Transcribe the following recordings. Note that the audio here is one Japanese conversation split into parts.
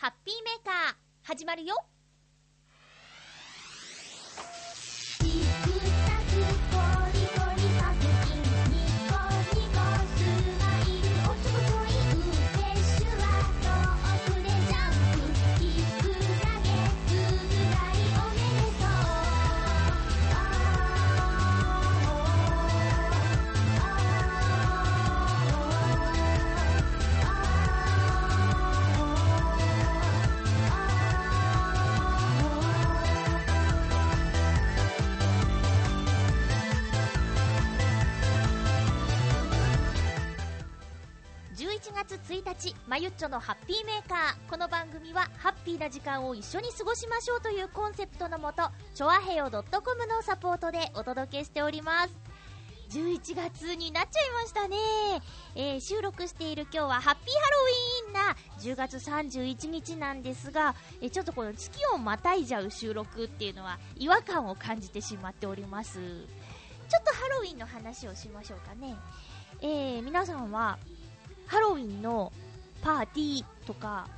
ハッピーメーカー始まるよ。月1日まゆっちょのハッピーメーカー。この番組はハッピーな時間を一緒に過ごしましょうというコンセプトのもとチョアヘヨ .com のサポートでお届けしております。11月になっちゃいましたね、えー収録している今日はハッピーハロウィーンな10月31日なんですが、えーちょっとこの月をまたいじゃう収録っていうのは違和感を感じてしまっております。ちょっとハロウィンの話をしましょうかね。えー皆さんはハロウィンのパーティーとか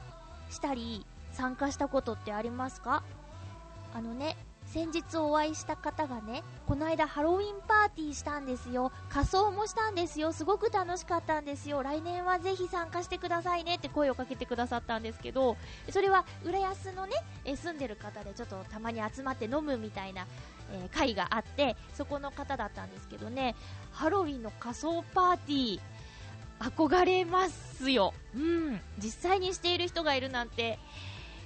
したり参加したことってありますか？あのね先日お会いした方がねこの間ハロウィンパーティーしたんですよ。仮装もしたんですよ。すごく楽しかったんですよ。来年はぜひ参加してくださいねって声をかけてくださったんですけどそれは浦安のね住んでる方でちょっとたまに集まって飲むみたいな、えー会があってそこの方だったんですけどねハロウィンの仮装パーティー憧れますよ。うん。実際にしている人がいるなんて、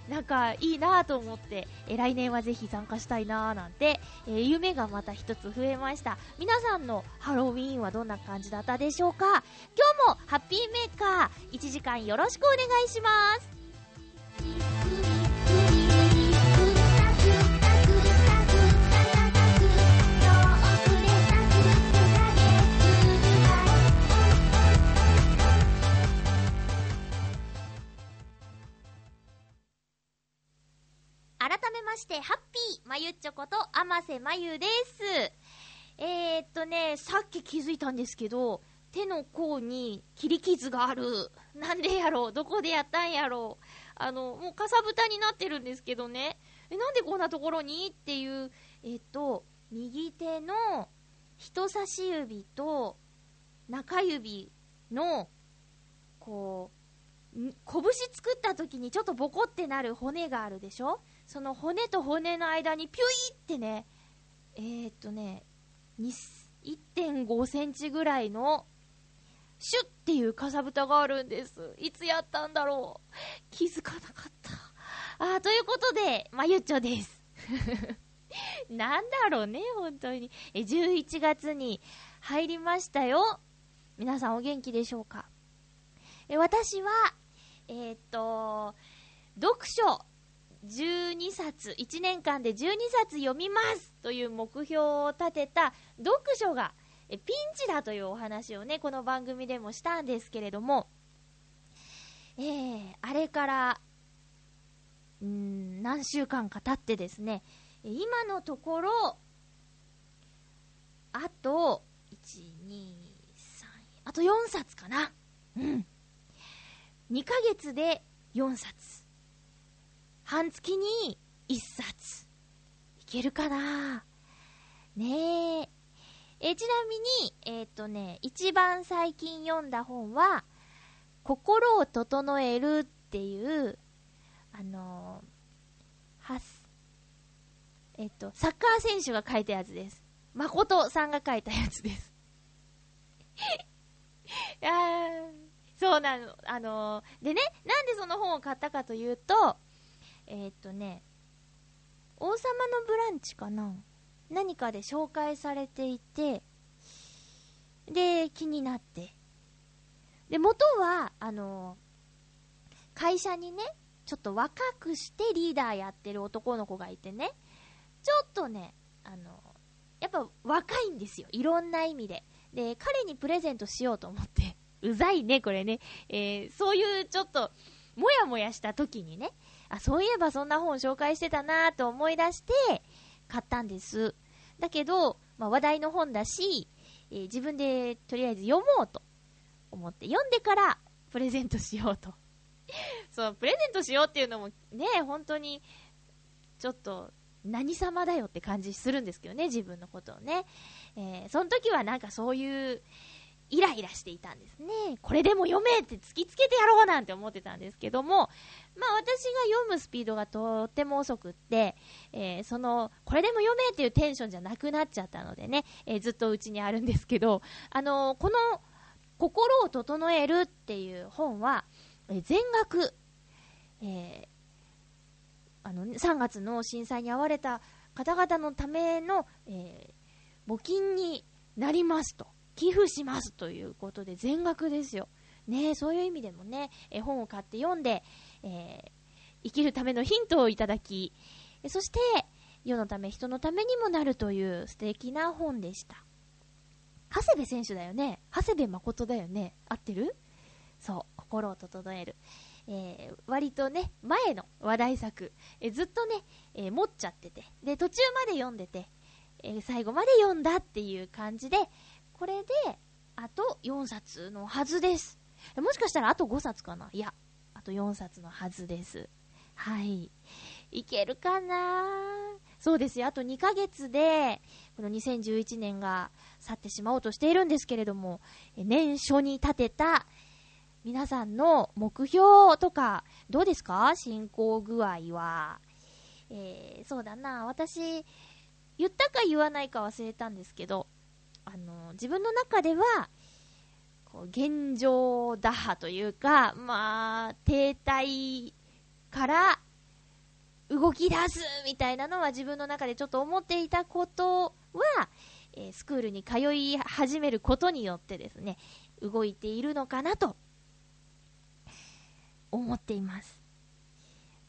なんかいいなと思って、え来年はぜひ参加したいななんて、え夢がまた一つ増えました。皆さんのハロウィーンはどんな感じだったでしょうか？今日もハッピーメーカー1時間よろしくお願いします。まして、ハッピーまゆっちょこと、あませまゆです。えー、っとね、さっき気づいたんですけど、手の甲に切り傷がある。なんでやろう？どこでやったんやろう？あの、もうかさぶたになってるんですけどね。え、なんでこんなところに？っていう、えっと、右手の人差し指と中指の、こう、拳作った時にちょっとボコってなる骨があるでしょ？その骨と骨の間にピュイってね、えー、っとね、1.5センチぐらいの、シュッっていうかさぶたがあるんです。いつやったんだろう気づかなかった。あー、ということで、まゆっちょです。なんだろうね、本当に。え、11月に入りましたよ。皆さんお元気でしょうか？え、私は、えーっと、読書12冊、1年間で12冊読みますという目標を立てた読書がえピンチだというお話をね、この番組でもしたんですけれども、えー、あれから、ん、何週間か経ってですね、今のところ、あと、1、2、3、あと4冊かな。うん。2ヶ月で4冊。半月に1冊。いけるかな？ねえ。えちなみに、えっ、とね、一番最近読んだ本は、心を整えるっていう、あのはす、えっ、と、サッカー選手が書いたやつです。誠さんが書いたやつです。いやーそうなの。あのーでね、なんでその本を買ったかというと、えーっとね、王様のブランチかな？何かで紹介されていて、で、気になって。で、元は、あの会社にね、ちょっと若くしてリーダーやってる男の子がいてね、ちょっとね、あのやっぱ若いんですよ。いろんな意味で。で、彼にプレゼントしようと思って、うざいね、これね。えーそういうちょっと、もやもやした時にね、あ、そういえばそんな本紹介してたなと思い出して、買ったんです。だけど、まあ、話題の本だし、えー自分でとりあえず読もうと思って、読んでからプレゼントしようと そう、プレゼントしようっていうのもね、本当に、ちょっと、何様だよって感じするんですけどね、自分のことをね。えー、その時はなんかそういう、イライラしていたんですね。これでも読めって突きつけてやろうなんて思ってたんですけども、まあ私が読むスピードがとっても遅くって、えーその、これでも読めっていうテンションじゃなくなっちゃったのでね、えーずっとうちにあるんですけど、あのーこの、心を整えるっていう本は、えー全額、えあの、3月の震災に遭われた方々のための、え募金になりますと。寄付しますということで全額ですよ。ねそういう意味でもね、え本を買って読んで、えー生きるためのヒントをいただき、そして、世のため、人のためにもなるという素敵な本でした。長谷部選手だよね。長谷部誠だよね。合ってる？そう、心を整える。えー割とね、前の話題作、えーずっとね、えー持っちゃってて、で、途中まで読んでて、え最後まで読んだっていう感じで、これで、あと4冊のはずです。もしかしたらあと5冊かな？いや、あと4冊のはずです。はい。いけるかな？そうですよ。あと2ヶ月で、この2011年が去ってしまおうとしているんですけれども、年初に立てた皆さんの目標とか、どうですか？進行具合は。えーそうだな。私、言ったか言わないか忘れたんですけど、あの、自分の中では、こう、現状打破というか、まあ、停滞から動き出すみたいなのは自分の中でちょっと思っていたことは、えースクールに通い始めることによってですね、動いているのかなと思っています。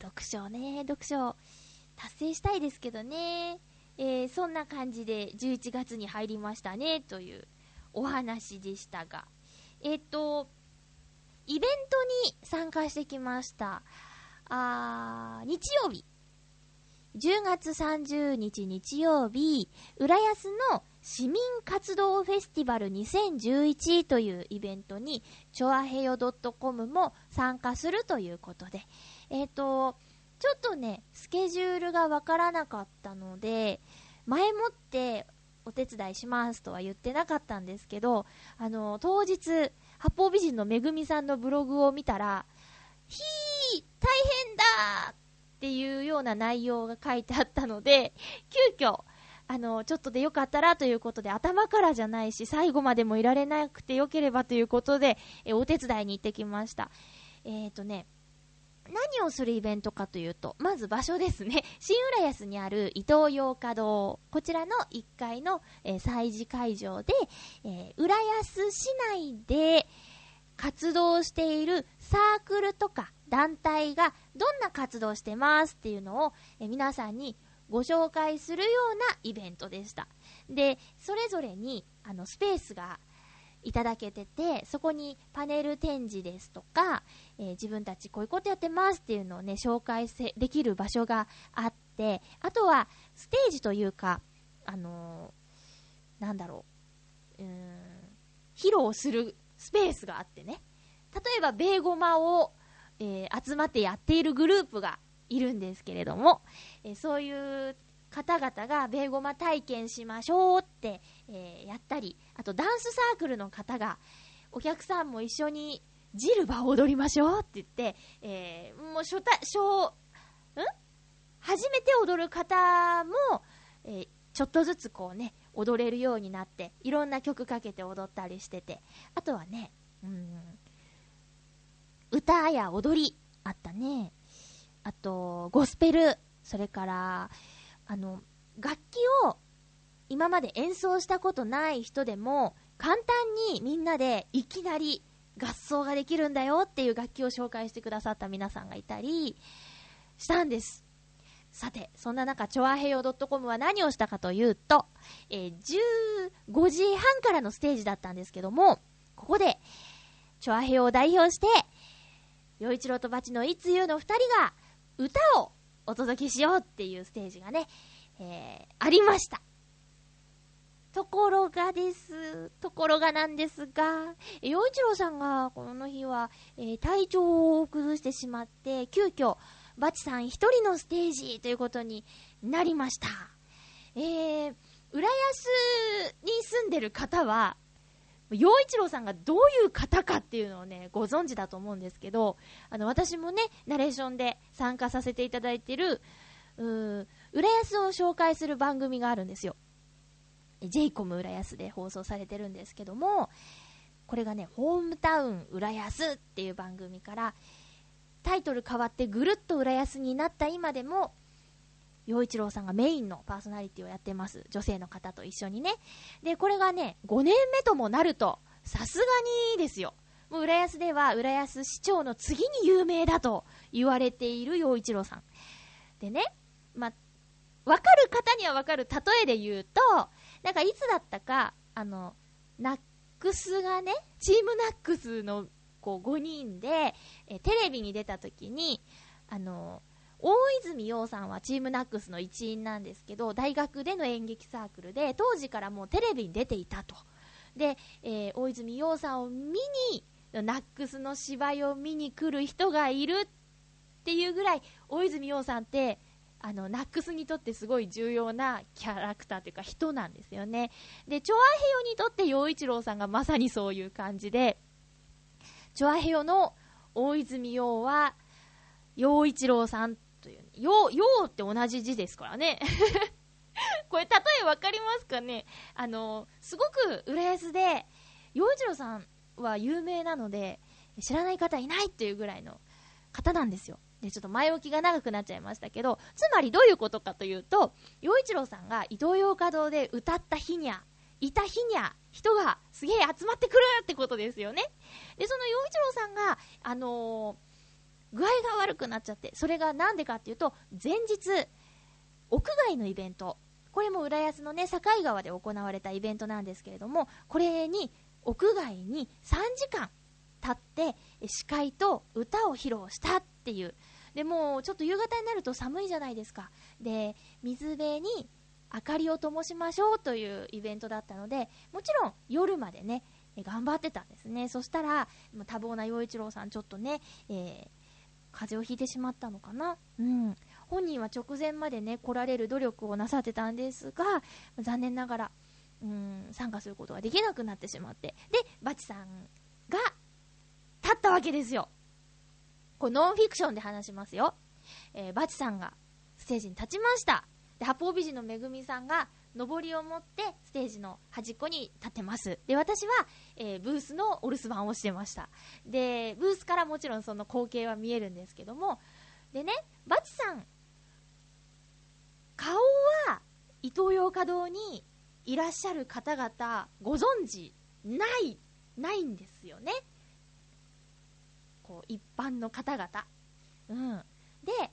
読書ね、読書達成したいですけどね、えーそんな感じで11月に入りましたねというお話でしたが、えっ、と、イベントに参加してきました。あ日曜日。10月30日日曜日、浦安の市民活動フェスティバル2011というイベントに、チョアヘヨ .com も参加するということで、えっ、と、ちょっとね、スケジュールがわからなかったので、前もってお手伝いしますとは言ってなかったんですけど、あの、当日、八方美人のめぐみさんのブログを見たら、ひー大変だっていうような内容が書いてあったので、急遽、あの、ちょっとでよかったらということで、頭からじゃないし、最後までもいられなくてよければということで、えお手伝いに行ってきました。えっ、ー、とね、何をするイベントかというと、まず場所ですね。新浦安にある伊東洋華堂。こちらの1階の、えー催事会場で、えー浦安市内で活動しているサークルとか団体がどんな活動してますっていうのを、えー皆さんにご紹介するようなイベントでした。で、それぞれにあのスペースがいただけてて、そこにパネル展示ですとか、えー自分たちこういうことやってますっていうのをね、紹介せできる場所があって、あとはステージというか、あのーなんだろう、うん、披露するスペースがあってね、例えばベーゴマを、えー集まってやっているグループがいるんですけれども、えそういう方々がベーゴマ体験しましょうって、えーやったり、あとダンスサークルの方が、お客さんも一緒にジルバを踊りましょうって言って、えーもう初対、初、ん？初めて踊る方も、えーちょっとずつこうね、踊れるようになって、いろんな曲かけて踊ったりしてて、あとはね、うん、歌や踊り、あったね。あと、ゴスペル、それから、あの、楽器を今まで演奏したことない人でも、簡単にみんなでいきなり合奏ができるんだよっていう楽器を紹介してくださった皆さんがいたりしたんです。さて、そんな中、チョアヘヨ .com は何をしたかというと、えー15時半からのステージだったんですけども、ここで、チョアヘヨを代表して、洋一郎とバチのいつゆの二人が歌をお届けしようっていうステージがね、えーありました。ところがです。ところがなんですが、え洋一郎さんがこの日は、えー体調を崩してしまって、急遽、バチさん一人のステージということになりました。えー、浦安に住んでる方は、洋一郎さんがどういう方かっていうのをね、ご存知だと思うんですけど、あの、私もね、ナレーションで参加させていただいてる、うー浦安を紹介する番組があるんですよ。J イコム浦安で放送されてるんですけども、これがね、ホームタウン浦安っていう番組から、タイトル変わってぐるっと浦安になった今でも、陽一郎さんがメインのパーソナリティをやってます。女性の方と一緒にね。で、これがね、5年目ともなると、さすがにですよ。もう浦安では浦安市長の次に有名だと言われている陽一郎さん。でね、まあ、わかる方にはわかる例えで言うと、なんかいつだったか、あの、ナックスがね、チームナックスのこう5人で、えテレビに出た時に、あの、大泉洋さんはチームナックスの一員なんですけど、大学での演劇サークルで、当時からもうテレビに出ていたと。で、えー大泉洋さんを見に、ナックスの芝居を見に来る人がいるっていうぐらい、大泉洋さんって、あの、ナックスにとってすごい重要なキャラクターというか人なんですよね。で、チョアヘヨにとって陽一郎さんがまさにそういう感じで、チョアヘヨの大泉洋は、陽一郎さんという、陽、陽って同じ字ですからね。これ、例えわかりますかね？あの、すごく浦安で、陽一郎さんは有名なので、知らない方いないっていうぐらいの方なんですよ。で、ちょっと前置きが長くなっちゃいましたけど、つまりどういうことかというと、陽一郎さんが伊東洋華堂で歌った日にゃ、いた日にゃ、人がすげえ集まってくるってことですよね。で、その陽一郎さんが、あのー具合が悪くなっちゃって、それがなんでかっていうと、前日、屋外のイベント、これも浦安のね、境川で行われたイベントなんですけれども、これに、屋外に3時間経って、司会と歌を披露したっていう。で、もうちょっと夕方になると寒いじゃないですか。で、水辺に明かりを灯しましょうというイベントだったので、もちろん夜までね、頑張ってたんですね。そしたら、多忙な陽一郎さん、ちょっとね、えー風邪をひいてしまったのかな。うん。本人は直前までね、来られる努力をなさってたんですが、残念ながら、うん、参加することができなくなってしまって。で、バチさんが、立ったわけですよ。これノンフィクションで話しますよ。えーバチさんがステージに立ちました。で、八方美人のめぐみさんが、上りを持ってステージの端っこに立ってます。で、私は、えーブースのお留守番をしてました。で、ブースからもちろんその光景は見えるんですけども、でね、バチさん、顔は伊東洋華堂にいらっしゃる方々ご存知ない、ないんですよね。こう、一般の方々。うん。で、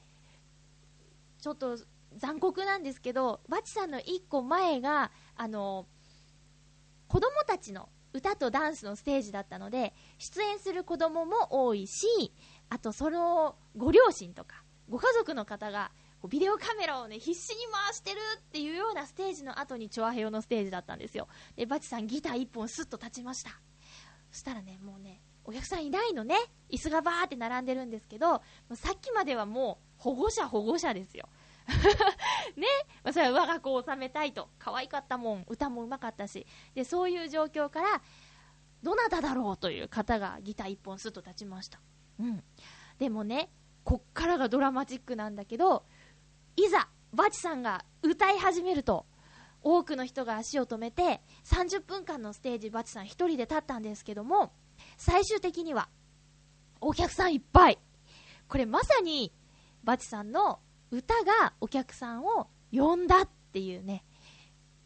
ちょっと残酷なんですけど、バチさんの一個前が、あの、子供たちの歌とダンスのステージだったので、出演する子供も多いし、あとそのご両親とか、ご家族の方が、ビデオカメラをね、必死に回してるっていうようなステージの後にチョアヘヨのステージだったんですよ。で、バチさんギター一本スッと立ちました。そしたらね、もうね、お客さんいないのね。椅子がバーって並んでるんですけど、さっきまではもう保護者保護者ですよ。ね、ま、それは我が子を収めたいと。可愛かったもん、歌もうまかったし。で、そういう状況から、どなただろうという方がギター一本スッと立ちました。うん。でもね、こっからがドラマチックなんだけど、いざ、バチさんが歌い始めると、多くの人が足を止めて、30分間のステージ、バチさん一人で立ったんですけども、最終的には、お客さんいっぱい。これまさに、バチさんの歌がお客さんを呼んだっていうね、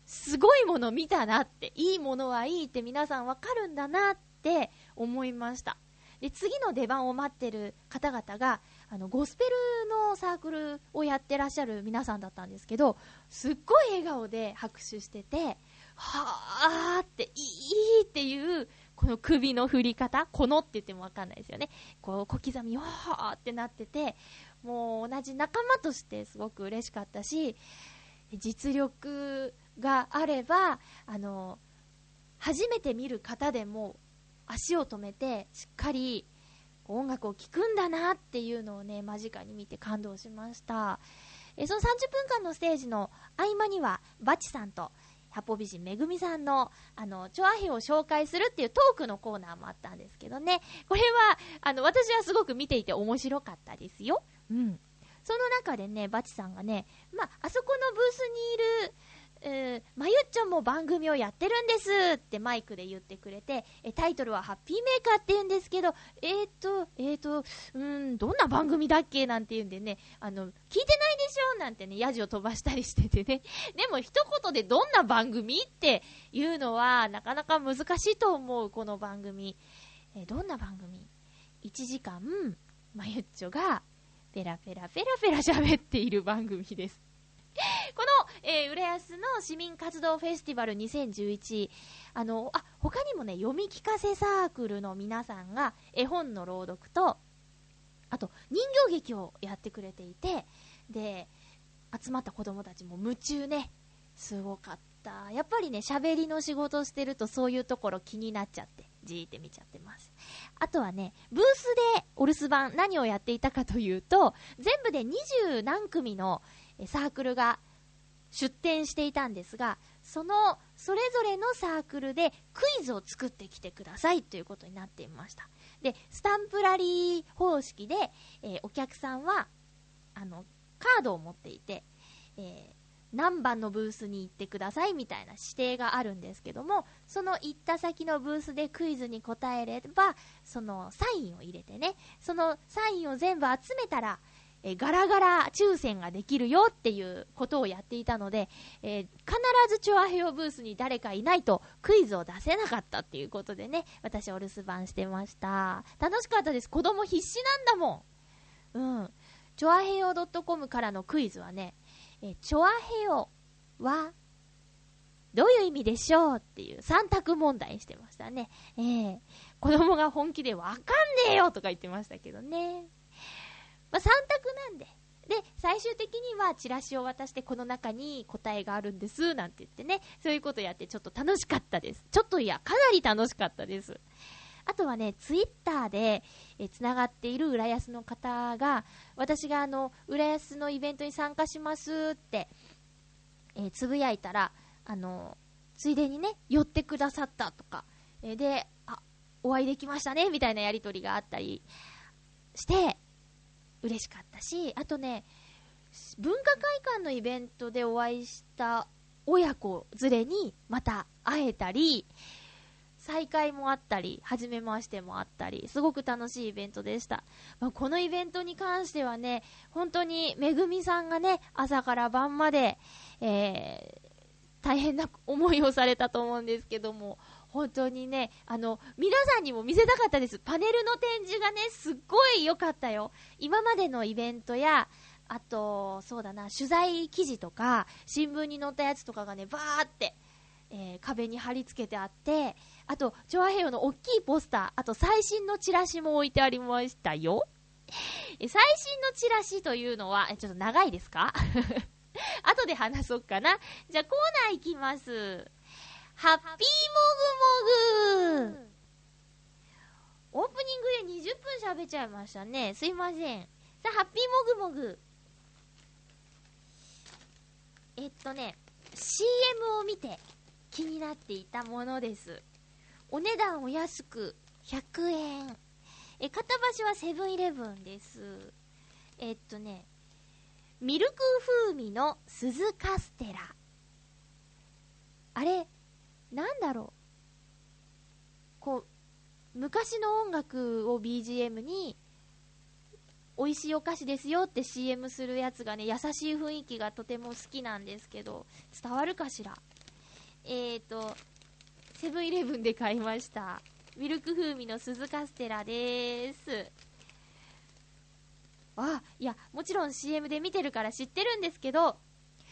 すごいもの見たなって、いいものはいいって皆さんわかるんだなって思いました。で、次の出番を待ってる方々が、あの、ゴスペルのサークルをやってらっしゃる皆さんだったんですけど、すっごい笑顔で拍手してて、はーって、いいっていう、この首の振り方、このって言ってもわかんないですよね。こう、小刻み、はーってなってて、もう同じ仲間としてすごく嬉しかったし、実力があれば、あの、初めて見る方でも足を止めてしっかり音楽を聴くんだなっていうのをね、間近に見て感動しました。えその30分間のステージの合間には、バチさんと、八方美人めぐみさんの、あの、チョアヘを紹介するっていうトークのコーナーもあったんですけどね。これは、あの、私はすごく見ていて面白かったですよ。うん。その中でね、バチさんがね、まあ、あそこのブースにいる、えー、まゆっちょも番組をやってるんですってマイクで言ってくれて、えタイトルはハッピーメーカーって言うんですけど、えーと、えーと、うん、どんな番組だっけなんて言うんでね、あの、聞いてないでしょなんてね、ヤジを飛ばしたりしててね。でも一言でどんな番組っていうのはなかなか難しいと思う、この番組。えーどんな番組 ?1 時間、まゆっちょが、ペラペラペラペラ喋っている番組です。この、えー、浦安の市民活動フェスティバル2011、あの、あ、他にもね、読み聞かせサークルの皆さんが絵本の朗読と、あと人形劇をやってくれていて、で、集まった子供たちも夢中ね、すごかった。やっぱりね、喋りの仕事してるとそういうところ気になっちゃって、じーって見ちゃってます。あとはね、ブースでお留守番何をやっていたかというと、全部で20何組のサークルが出展していたんですが、そのそれぞれのサークルでクイズを作ってきてくださいということになっていました。で、スタンプラリー方式で、えーお客さんは、あの、カードを持っていて、えー何番のブースに行ってくださいみたいな指定があるんですけども、その行った先のブースでクイズに答えれば、そのサインを入れてね、そのサインを全部集めたら、えーガラガラ抽選ができるよっていうことをやっていたので、えー必ずチョアヘヨブースに誰かいないとクイズを出せなかったっていうことでね、私お留守番してました。楽しかったです。子供必死なんだもん。うん。チョアヘヨ .com からのクイズはね、えーチョアヘヨはどういう意味でしょうっていう3択問題してましたね。ええ子供が本気でわかんねえよとか言ってましたけどね。まあ、3択なんで。で、最終的にはチラシを渡してこの中に答えがあるんです、なんて言ってね、そういうことやってちょっと楽しかったです。ちょっといや、かなり楽しかったです。あとはね、ツイッターで、えつながっている浦安の方が、私があの、浦安のイベントに参加しますって、えつぶやいたら、あの、ついでにね、寄ってくださったとか、えで、あ、お会いできましたね、みたいなやりとりがあったりして、嬉しかったし、あとね、文化会館のイベントでお会いした親子連れにまた会えたり、再会もあったり、初めましてもあったり、すごく楽しいイベントでした。まあこのイベントに関してはね、本当にめぐみさんがね、朝から晩まで、えー大変な思いをされたと思うんですけども、本当にね、あの、皆さんにも見せたかったです。パネルの展示がね、すっごい良かったよ。今までのイベントや、あと、そうだな、取材記事とか、新聞に載ったやつとかがね、バーって、えー壁に貼り付けてあって、あと、チョアヘヨの大きいポスター、あと最新のチラシも置いてありましたよ。え最新のチラシというのは、ちょっと長いですか？後で話そうかな。じゃあコーナーいきます。ハッピーもぐもぐオープニングで20分喋っちゃいましたね。すいません。さあ、ハッピーもぐもぐ。えっとね、CM を見て気になっていたものです。お値段お安く100円。え、片橋はセブンイレブンです。えっとね、ミルク風味の鈴カステラ。あれ、なんだろう。こう、昔の音楽を BGM に、美味しいお菓子ですよって CM するやつがね、優しい雰囲気がとても好きなんですけど、伝わるかしら？えーと、セブンイレブンで買いました。ミルク風味の鈴カステラです。あ、いや、もちろん CM で見てるから知ってるんですけど、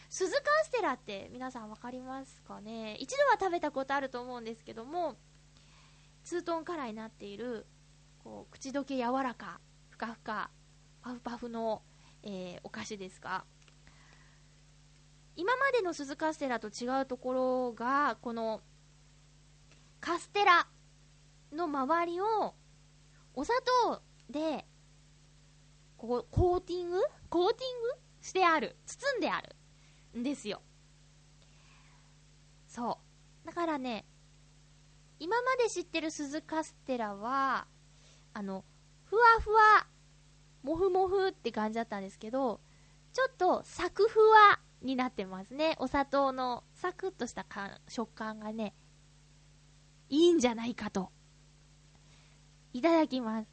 鈴カステラって皆さんわかりますかね？一度は食べたことあると思うんですけども、ツートンカラーになっている、こう、口どけ柔らか、ふかふか、パフパフの、えーお菓子ですが、今までの鈴カステラと違うところが、この、カステラの周りを、お砂糖で、こう、コーティング？コーティング？してある。包んである。んですよ。そう。だからね、今まで知ってる鈴カステラは、あの、ふわふわ、もふもふって感じだったんですけど、ちょっとサクふわになってますね。お砂糖のサクッとした食感がね、いいんじゃないかと。いただきます。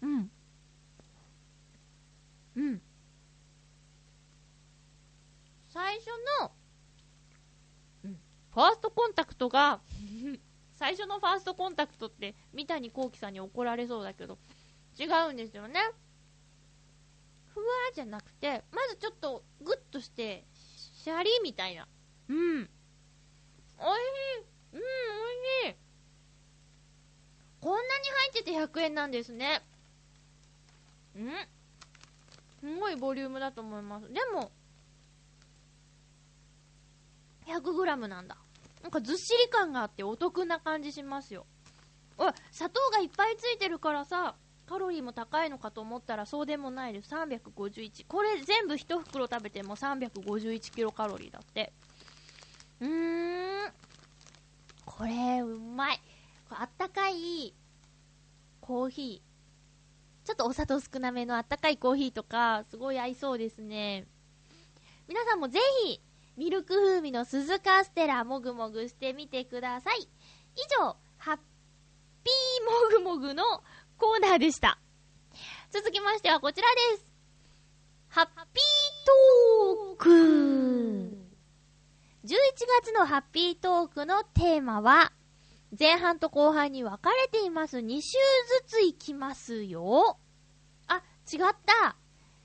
うん。うん。最初の、うん、ファーストコンタクトが、最初のファーストコンタクトって三谷幸喜さんに怒られそうだけど、違うんですよね。ふわーじゃなくて、まずちょっとグッとして、シャリみたいな。うん。おいしい。うん、おいしい。こんなに入ってて100円なんですね。んすごいボリュームだと思います。でも、100g なんだ。なんかずっしり感があってお得な感じしますよ。お、砂糖がいっぱいついてるからさ、カロリーも高いのかと思ったらそうでもないで。351。これ全部1袋食べても351キロカロリーだって。うーん。これ、うまい。あったかいコーヒー。ちょっとお砂糖少なめのあったかいコーヒーとか、すごい合いそうですね。皆さんもぜひ、ミルク風味の鈴カステラもぐもぐしてみてください。以上、ハッピーもぐもぐのコーナーでした。続きましてはこちらです。ハッピートーク !11 月のハッピートークのテーマは、前半と後半に分かれています。2週ずついきますよ。あ、違った。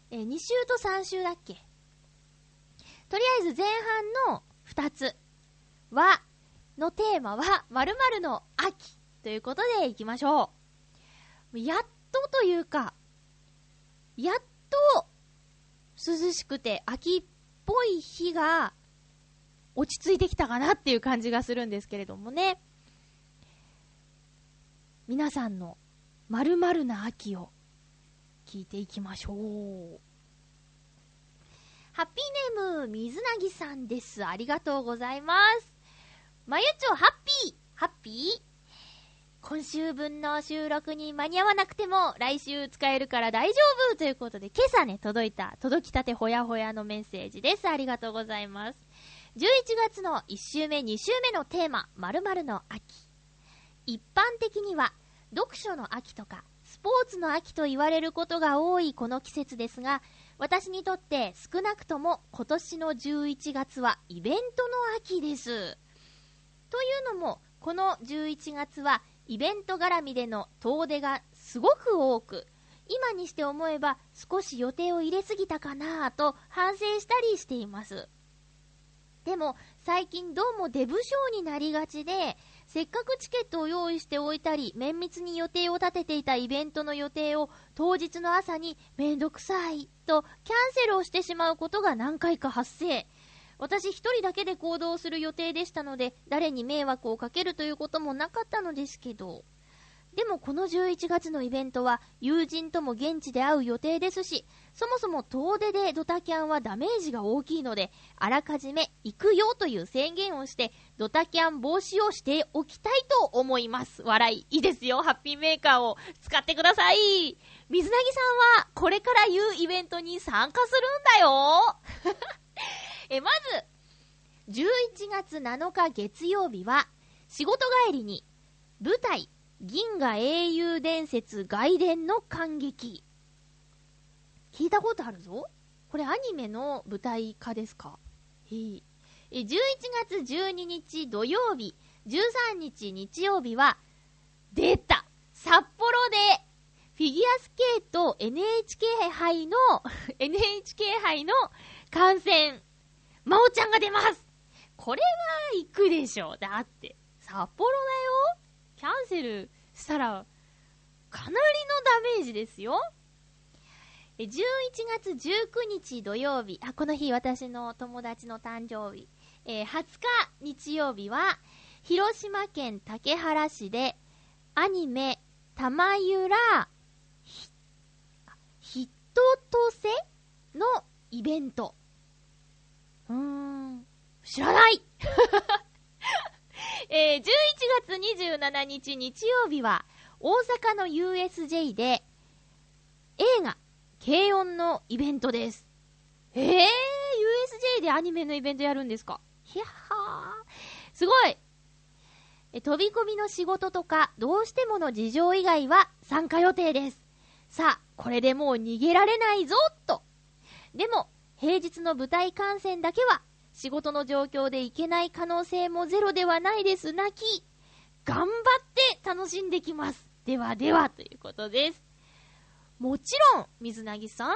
え2週と3週だっけ？とりあえず前半の2つは、のテーマは、〇〇の秋ということでいきましょう。やっとというか、やっと涼しくて秋っぽい日が落ち着いてきたかなっていう感じがするんですけれどもね。皆さんの〇〇な秋を聞いていきましょう。ハッピーネーム、水なぎさんです。ありがとうございます。まゆちょ、ハッピーハッピー？今週分の収録に間に合わなくても、来週使えるから大丈夫ということで、今朝ね、届いた、届きたてほやほやのメッセージです。ありがとうございます。11月の1週目、2週目のテーマ、〇〇の秋。一般的には、読書の秋とか、スポーツの秋と言われることが多いこの季節ですが、私にとって少なくとも今年の11月はイベントの秋です。というのも、この11月はイベント絡みでの遠出がすごく多く、今にして思えば少し予定を入れすぎたかなぁと反省したりしています。でも最近どうもデブ症になりがちで、せっかくチケットを用意しておいたり、綿密に予定を立てていたイベントの予定を当日の朝にめんどくさいとキャンセルをしてしまうことが何回か発生。私一人だけで行動する予定でしたので、誰に迷惑をかけるということもなかったのですけど。でもこの11月のイベントは友人とも現地で会う予定ですし、そもそも遠出でドタキャンはダメージが大きいので、あらかじめ行くよという宣言をして、ドタキャン防止をしておきたいと思います。笑い。いいですよ。ハッピーメーカーを使ってください。水なぎさんはこれから言うイベントに参加するんだよ。え、まず、11月7日月曜日は、仕事帰りに、舞台、銀河英雄伝説外伝の感激。聞いたことあるぞこれアニメの舞台化ですか？へ。え、11月12日土曜日、13日日曜日は、出た札幌で、フィギュアスケート NHK 杯の、NHK 杯の観戦、まおちゃんが出ますこれは行くでしょう。だって、札幌だよキャンセルしたら、かなりのダメージですよ。11月19日土曜日、あ、この日私の友達の誕生日、えー20日日曜日は、広島県竹原市で、アニメ、玉ゆら、ひ、ひととせのイベント。うーん、知らない。えー11月27日日曜日は、大阪の USJ で、映画、軽音のイベントです。えー、USJ でアニメのイベントやるんですか？ひゃはー。すごいえ飛び込みの仕事とか、どうしてもの事情以外は参加予定です。さあ、これでもう逃げられないぞ、と。でも、平日の舞台観戦だけは、仕事の状況で行けない可能性もゼロではないです、泣き。頑張って楽しんできます。ではでは、ということです。もちろん、水なぎさん、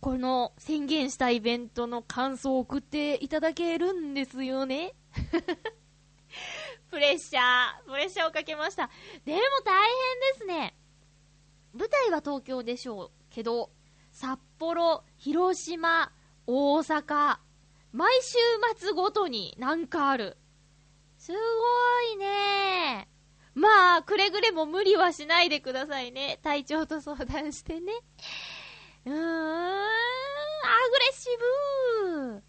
この宣言したイベントの感想を送っていただけるんですよね プレッシャー、プレッシャーをかけました。でも大変ですね。舞台は東京でしょうけど、札幌、広島、大阪、毎週末ごとになんかある。すごいねまあ、くれぐれも無理はしないでくださいね。隊長と相談してね。うーん、アグレッシブ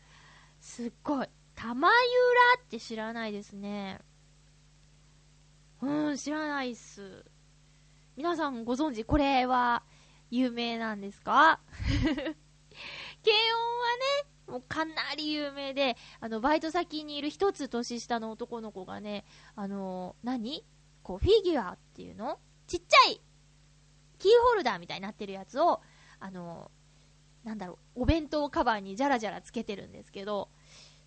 すっごい。玉ゆらって知らないですね。うん、知らないっす。皆さんご存知、これは有名なんですか？軽音はね、もうかなり有名で、あの、バイト先にいる一つ年下の男の子がね、あの、何？こう、フィギュアっていうの？ちっちゃいキーホルダーみたいになってるやつを、あの、なんだろう、お弁当カバーにジャラジャラつけてるんですけど、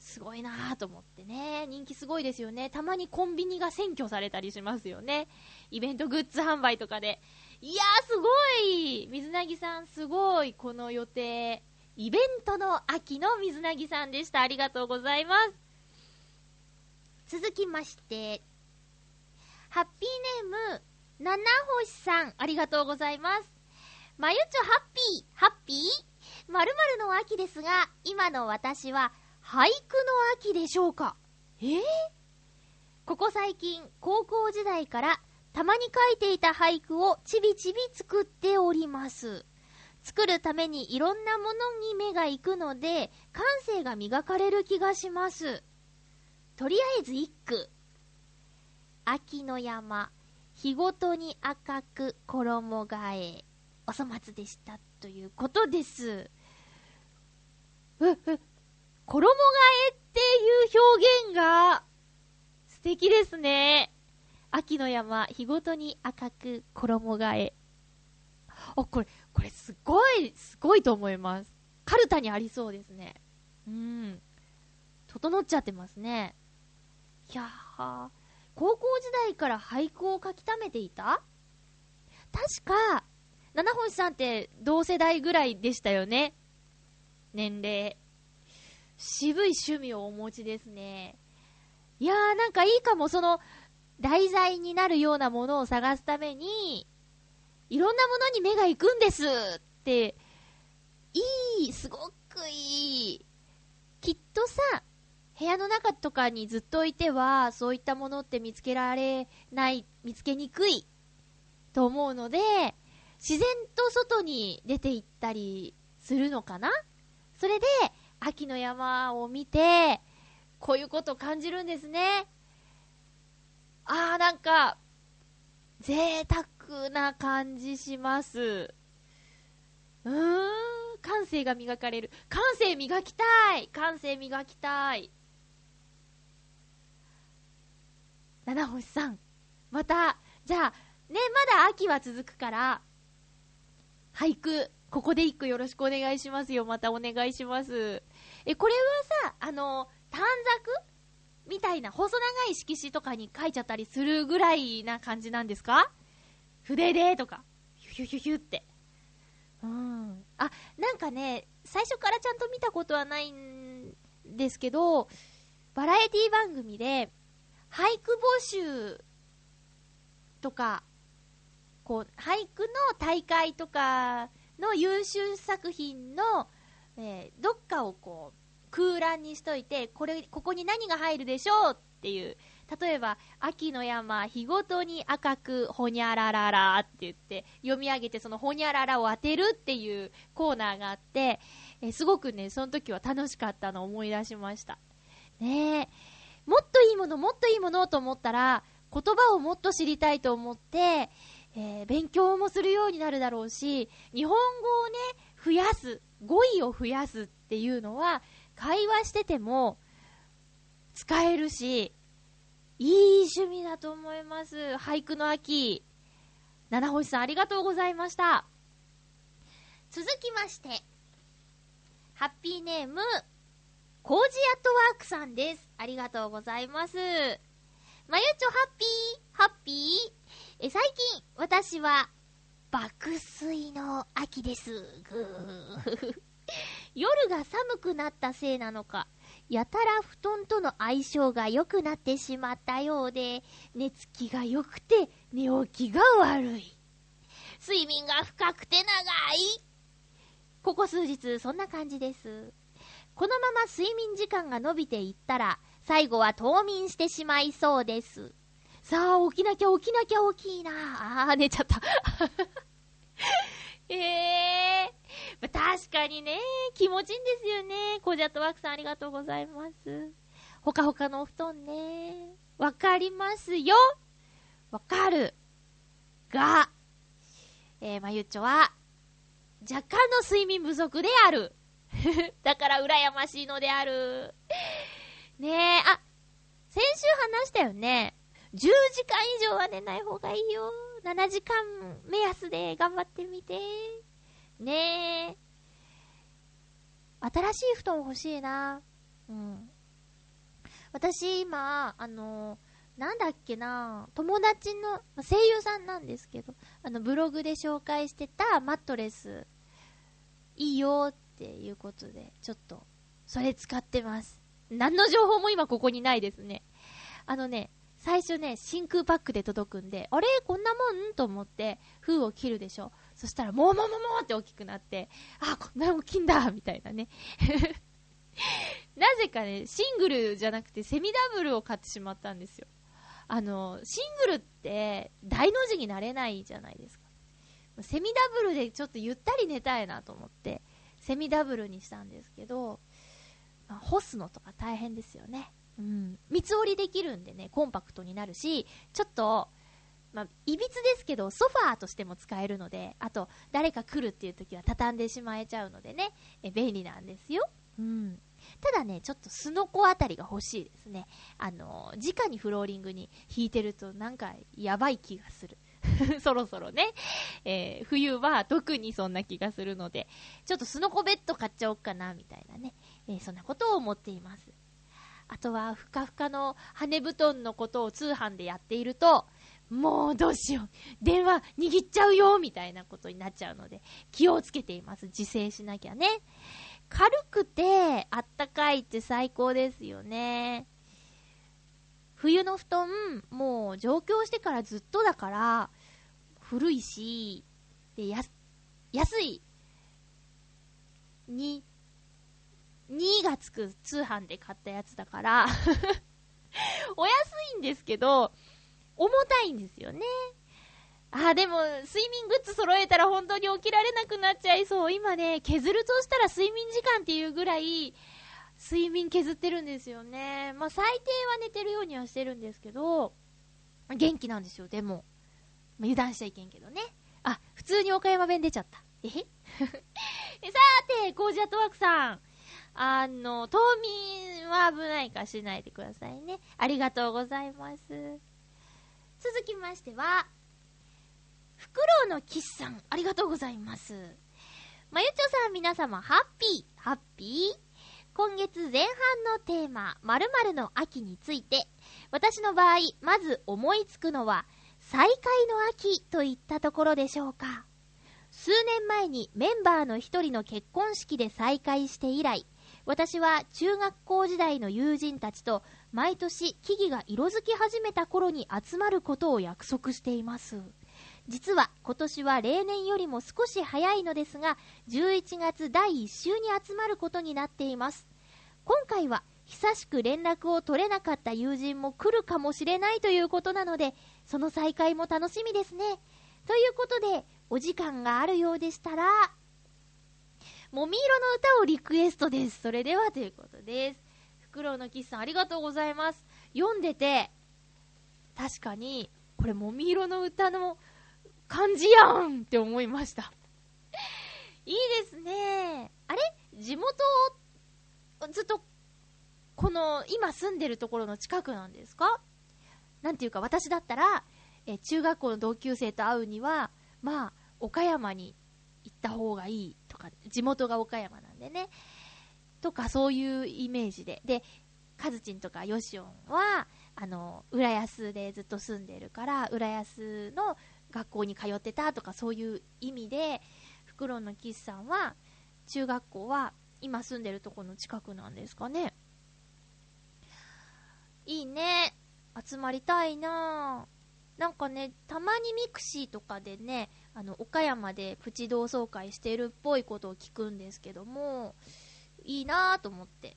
すごいなぁと思ってね。人気すごいですよね。たまにコンビニが占拠されたりしますよね。イベントグッズ販売とかで。いやーすごい水なぎさんすごいこの予定。イベントの秋の水なぎさんでした。ありがとうございます。続きまして、ハッピーネーム、七星さん、ありがとうございます。まゆちょハッピー、ハッピー？まるまるの秋ですが、今の私は俳句の秋でしょうか？えー、ここ最近、高校時代からたまに書いていた俳句をちびちび作っております。作るためにいろんなものに目が行くので、感性が磨かれる気がします。とりあえず一句。秋の山、日ごとに赤く衣替え。お粗末でした。ということです。う、う、衣替えっていう表現が素敵ですね。秋の山、日ごとに赤く衣替え。あ、これ、これすごい、すごいと思います。カルタにありそうですね。うん。整っちゃってますね。いやー、高校時代から俳句を書き溜めていた？確か、七星さんって同世代ぐらいでしたよね。年齢。渋い趣味をお持ちですね。いやーなんかいいかも、その、題材になるようなものを探すために、いろんなものに目が行くんですって、いい、すごくいい。きっとさ、部屋の中とかにずっといては、そういったものって見つけられない、見つけにくいと思うので、自然と外に出て行ったりするのかな？それで、秋の山を見て、こういうことを感じるんですね。あー、なんか、贅沢な感じします。うーん、感性が磨かれる。感性磨きたい感性磨きたい七星さん、また、じゃあ、ね、まだ秋は続くから、俳句、ここで一句よろしくお願いしますよ。またお願いします。え、これはさ、あの、短冊？みたいな細長い色紙とかに書いちゃったりするぐらいな感じなんですか？筆でとか、ヒュヒュヒュヒュって。うん。あ、なんかね、最初からちゃんと見たことはないんですけど、バラエティ番組で、俳句募集とか、こう、俳句の大会とかの優秀作品の、えーどっかをこう、空欄にしといて、これ、ここに何が入るでしょうっていう、例えば、秋の山、日ごとに赤く、ほにゃらららって言って、読み上げて、そのほにゃららを当てるっていうコーナーがあって、えーすごくね、その時は楽しかったのを思い出しました。ねえ。もっといいもの、もっといいものと思ったら、言葉をもっと知りたいと思って、えー勉強もするようになるだろうし、日本語をね、増やす、語彙を増やすっていうのは、会話してても使えるし、いい趣味だと思います。俳句の秋。七星さんありがとうございました。続きまして、ハッピーネーム、コージアットワークさんです。ありがとうございます。まゆちょハッピー、ハッピー。え、最近、私は、爆睡の秋です。ぐ ー夜が寒くなったせいなのか、やたら布団との相性が良くなってしまったようで、寝つきが良くて寝起きが悪い。睡眠が深くて長い。ここ数日、そんな感じです。このまま睡眠時間が伸びていったら、最後は冬眠してしまいそうです。さあ、起きなきゃ起きなきゃ起きな。あー、寝ちゃった。え えー、まあ確かにね、気持ちいいんですよね。コジャットワークさんありがとうございます。ほかほかのお布団ね。わかりますよ。わかる。が、えー、まゆっちょは、若干の睡眠不足である。だから羨ましいのである。ねえ、あ、先週話したよね。10時間以上は寝ない方がいいよ。7時間目安で頑張ってみて。ねえ。新しい布団欲しいな。うん。私今、あの、なんだっけな、友達の、声優さんなんですけど、あの、ブログで紹介してたマットレス、いいよってていうことで、ちょっと、それ使ってます。何の情報も今ここにないですね。あのね、最初ね、真空パックで届くんで、あれこんなもんと思って、封を切るでしょ。そしたら、もうもうもうもうって大きくなって、あ、こんな大きいんだみたいなね。なぜかね、シングルじゃなくてセミダブルを買ってしまったんですよ。あの、シングルって大の字になれないじゃないですか。セミダブルでちょっとゆったり寝たいなと思って、セミダブルにしたんですけど、まあ干すのとか大変ですよね。うん。三つ折りできるんでね、コンパクトになるし、ちょっと、まあ、いびつですけど、ソファーとしても使えるので、あと、誰か来るっていう時は畳んでしまえちゃうのでね、え便利なんですよ。うん。ただね、ちょっとすのこあたりが欲しいですね。あの、直にフローリングに引いてるとなんかやばい気がする。そろそろね、えー冬は特にそんな気がするので、ちょっとすのこベッド買っちゃおうかな、みたいなね、えーそんなことを思っています。あとは、ふかふかの羽布団のことを通販でやっていると、もうどうしよう、電話握っちゃうよ、みたいなことになっちゃうので、気をつけています。自制しなきゃね。軽くて、あったかいって最高ですよね。冬の布団、もう上京してからずっとだから、古いし、で、や、安い、に、2がつく通販で買ったやつだから、お安いんですけど、重たいんですよね。あ、でも、睡眠グッズ揃えたら本当に起きられなくなっちゃいそう。今ね、削るとしたら睡眠時間っていうぐらい、睡眠削ってるんですよね。まあ、最低は寝てるようにはしてるんですけど、元気なんですよ、でも。まあ油断しちゃいけんけどね。あ、普通に岡山弁出ちゃった。えへえ さて、コージアットワークさん。あの、冬眠は危ないかしないでくださいね。ありがとうございます。続きましては、フクロウのキスさん、ありがとうございます。まゆちょさん、皆様、ハッピー、ハッピー今月前半のテーマ、〇〇の秋について、私の場合、まず思いつくのは、再会の秋といったところでしょうか。数年前にメンバーの一人の結婚式で再会して以来、私は中学校時代の友人たちと毎年木々が色づき始めた頃に集まることを約束しています。実は今年は例年よりも少し早いのですが、11月第1週に集まることになっています。今回は久しく連絡を取れなかった友人も来るかもしれないということなので、その再会も楽しみですね。ということで、お時間があるようでしたら、もみ色の歌をリクエストです。それではということです。フクロウのキスさんありがとうございます。読んでて、確かに、これもみ色の歌の感じやんって思いました。いいですね。あれ？地元を、ずっと、この、今住んでるところの近くなんですか？なんていうか、私だったら、え中学校の同級生と会うには、まあ、岡山に行った方がいいとか、地元が岡山なんでね。とか、そういうイメージで。で、カズチンとかヨシオンは、あの、浦安でずっと住んでるから、浦安の学校に通ってたとか、そういう意味で、フクロウのキスさんは、中学校は今住んでるところの近くなんですかね。いいね。集まりたいな。ぁなんかね、たまに mixi とかでね、あの、岡山でプチ同窓会してるっぽいことを聞くんですけども、いいなぁと思って。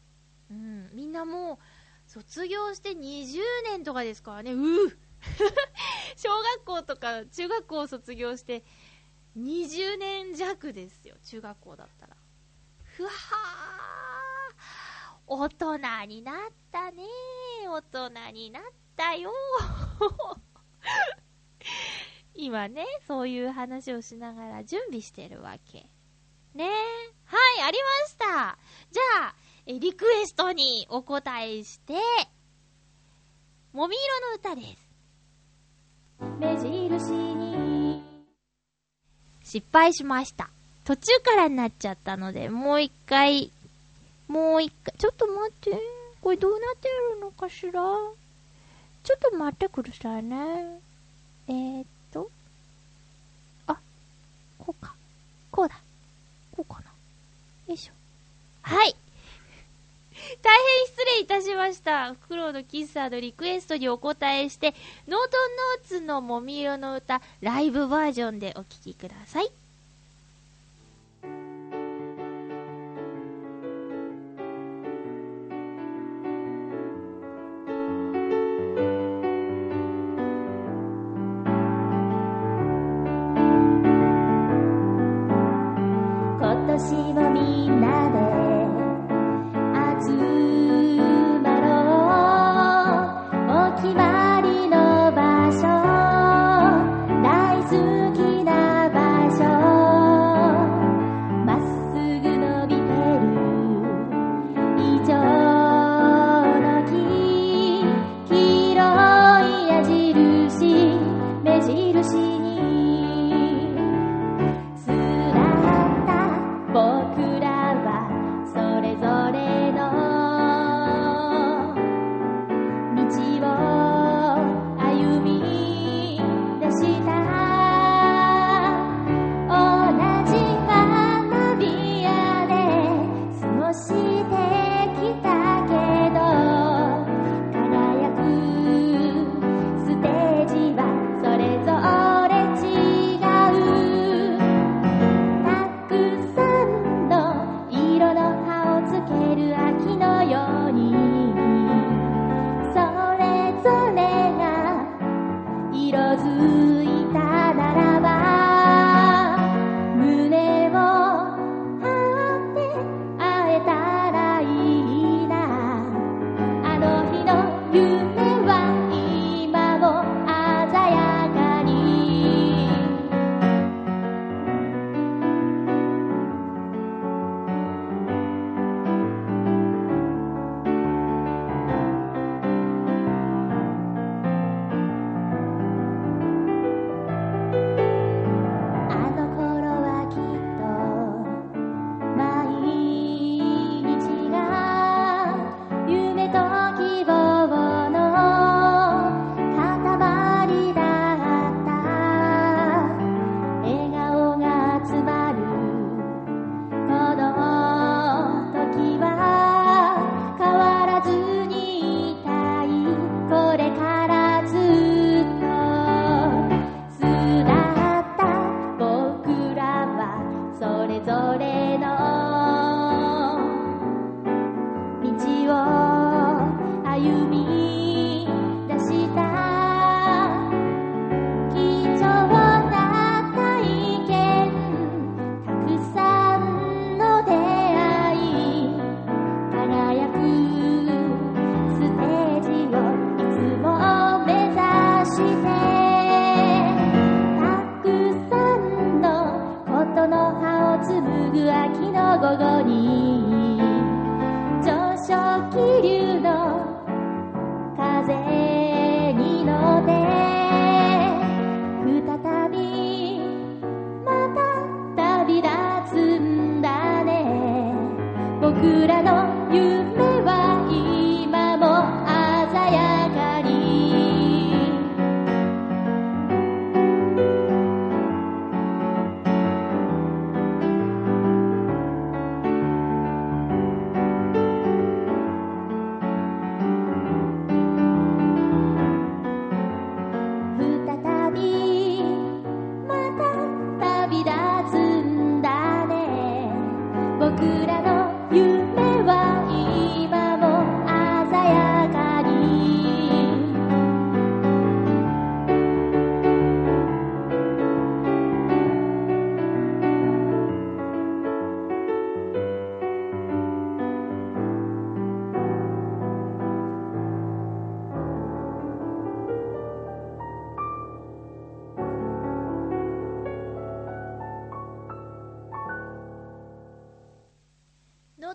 うん、みんなもう、卒業して20年とかですからね、うぅ 小学校とか中学校を卒業して20年弱ですよ、中学校だったら。ふわー。大人になったね大人になったよ 今ね、そういう話をしながら準備してるわけ。ねはい、ありました。じゃあ、えリクエストにお答えして、もみ色の歌です。目印に失敗しました。途中からになっちゃったので、もう一回、もう一回、ちょっと待って。これどうなってるのかしら？ちょっと待ってくださいね。えー、っと。あ、こうか。こうだ。こうかな。よいしょ。はい。大変失礼いたしました。フクロウのキッサーのリクエストにお答えして、ノートンノーツのもみ色の歌、ライブバージョンでお聴きください。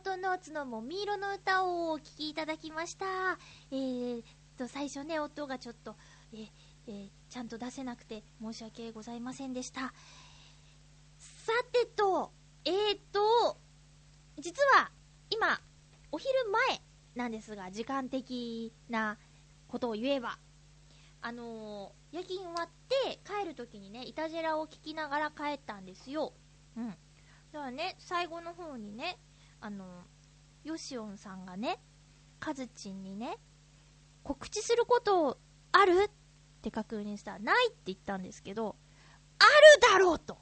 ノートノーツのもみ色の歌をお聴きいただきました。えー、と、最初ね、音がちょっと、えーえーちゃんと出せなくて申し訳ございませんでした。さてと、えーと、実は、今、お昼前なんですが、時間的なことを言えば、あのー夜勤終わって帰るときにね、いたじらを聞きながら帰ったんですよ。うん。だからね、最後の方にね、あの、ヨシオンさんがね、カズチンにね、告知することある？って確認したら、ないって言ったんですけど、あるだろうと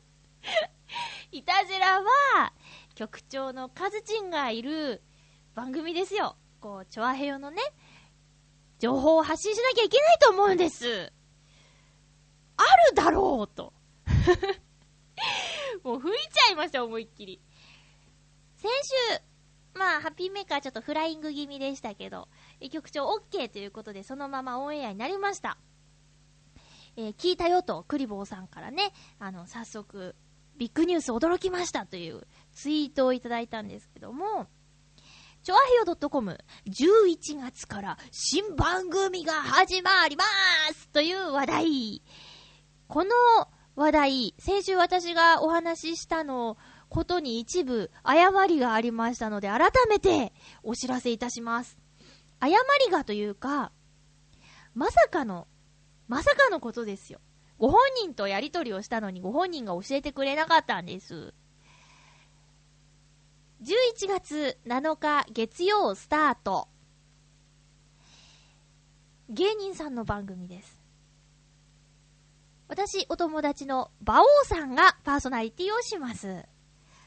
いたじらは、局長のカズチンがいる番組ですよ。こう、チョアヘヨのね、情報を発信しなきゃいけないと思うんです。あるだろうと。もう吹いちゃいました、思いっきり。先週、まあ、ハッピーメーカーちょっとフライング気味でしたけど、え局長 OK ということで、そのままオンエアになりました。えー聞いたよと、クリボーさんからね、あの、早速、ビッグニュース驚きましたというツイートをいただいたんですけども、ちょあへよ .com、11月から新番組が始まりますという話題。この話題、先週私がお話ししたのことに一部誤りがありましたので、改めてお知らせいたします。誤りがというか、まさかの、まさかのことですよ。ご本人とやりとりをしたのにご本人が教えてくれなかったんです。11月7日月曜スタート。芸人さんの番組です。私、お友達の馬王さんがパーソナリティをします。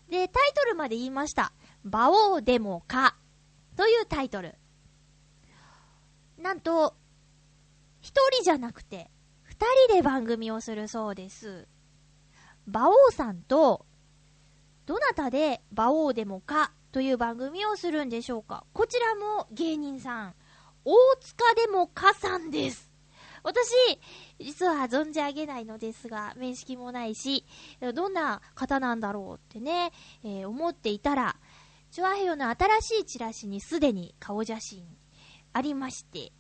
で、タイトルまで言いました。馬王でもかというタイトル。なんと、一人じゃなくて、二人で番組をするそうです。馬王さんと、どなたで馬王でもかという番組をするんでしょうかこちらも芸人さん、大塚でもかさんです。私、実は存じ上げないのですが、面識もないし、どんな方なんだろうってね、えー思っていたら、チョアヘヨの新しいチラシにすでに顔写真ありまして、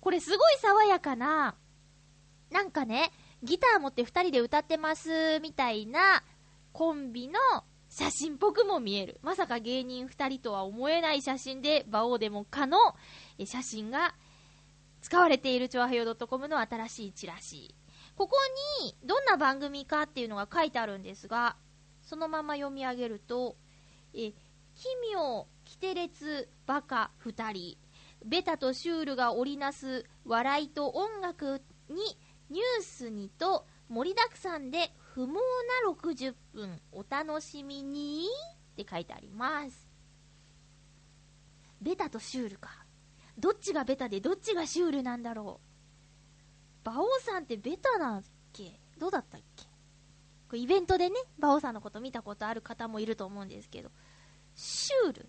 これすごい爽やかな、なんかね、ギター持って二人で歌ってますみたいなコンビの写真っぽくも見える。まさか芸人二人とは思えない写真で、馬王でもかの写真が使われているチョアヘヨ .com の新しいチラシ。ここにどんな番組かっていうのが書いてあるんですが、そのまま読み上げると、え、奇妙、キテレツ、バカ、二人、ベタとシュールが織りなす笑いと音楽にニュースにと盛りだくさんで不毛な60分お楽しみにって書いてあります。ベタとシュールか。どっちがベタでどっちがシュールなんだろう。馬王さんってベタなっけ？どうだったっけ？これイベントでね、馬王さんのこと見たことある方もいると思うんですけど、シュール？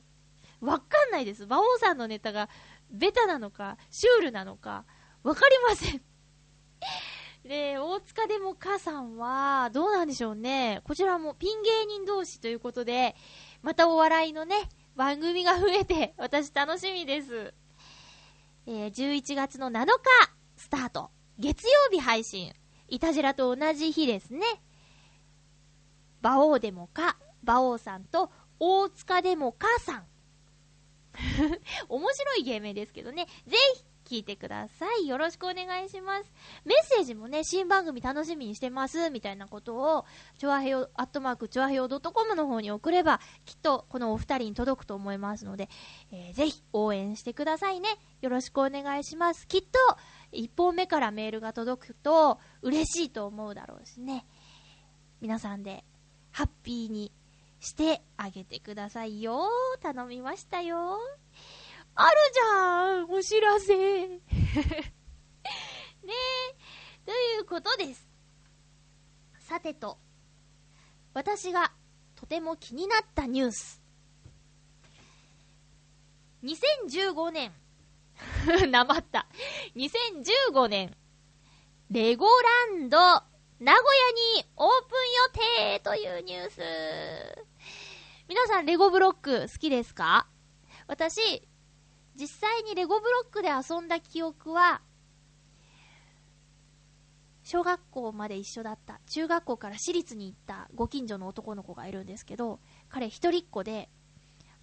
わかんないです。馬王さんのネタがベタなのか、シュールなのか、わかりません。で、大塚でもかさんは、どうなんでしょうね。こちらもピン芸人同士ということで、またお笑いのね、番組が増えて、私楽しみです。えー11月の7日、スタート。月曜日配信。いたじらと同じ日ですね。馬王でもか、馬王さんと、大塚でもかさん。面白い芸名ですけどね。ぜひ、聞いてください。よろしくお願いします。メッセージもね、新番組楽しみにしてます、みたいなことを、ちょわへよ、アットマーク、ちょわへよ .com の方に送れば、きっとこのお二人に届くと思いますので、えーぜひ応援してくださいね。よろしくお願いします。きっと、一本目からメールが届くと、嬉しいと思うだろうしね。皆さんで、ハッピーにしてあげてくださいよ。頼みましたよ。あるじゃんお知らせ ねえ。ということです。さてと、私がとても気になったニュース。2015年、なまった。2015年、レゴランド、名古屋にオープン予定というニュース。皆さん、レゴブロック好きですか？私、実際にレゴブロックで遊んだ記憶は、小学校まで一緒だった、中学校から私立に行ったご近所の男の子がいるんですけど、彼一人っ子で、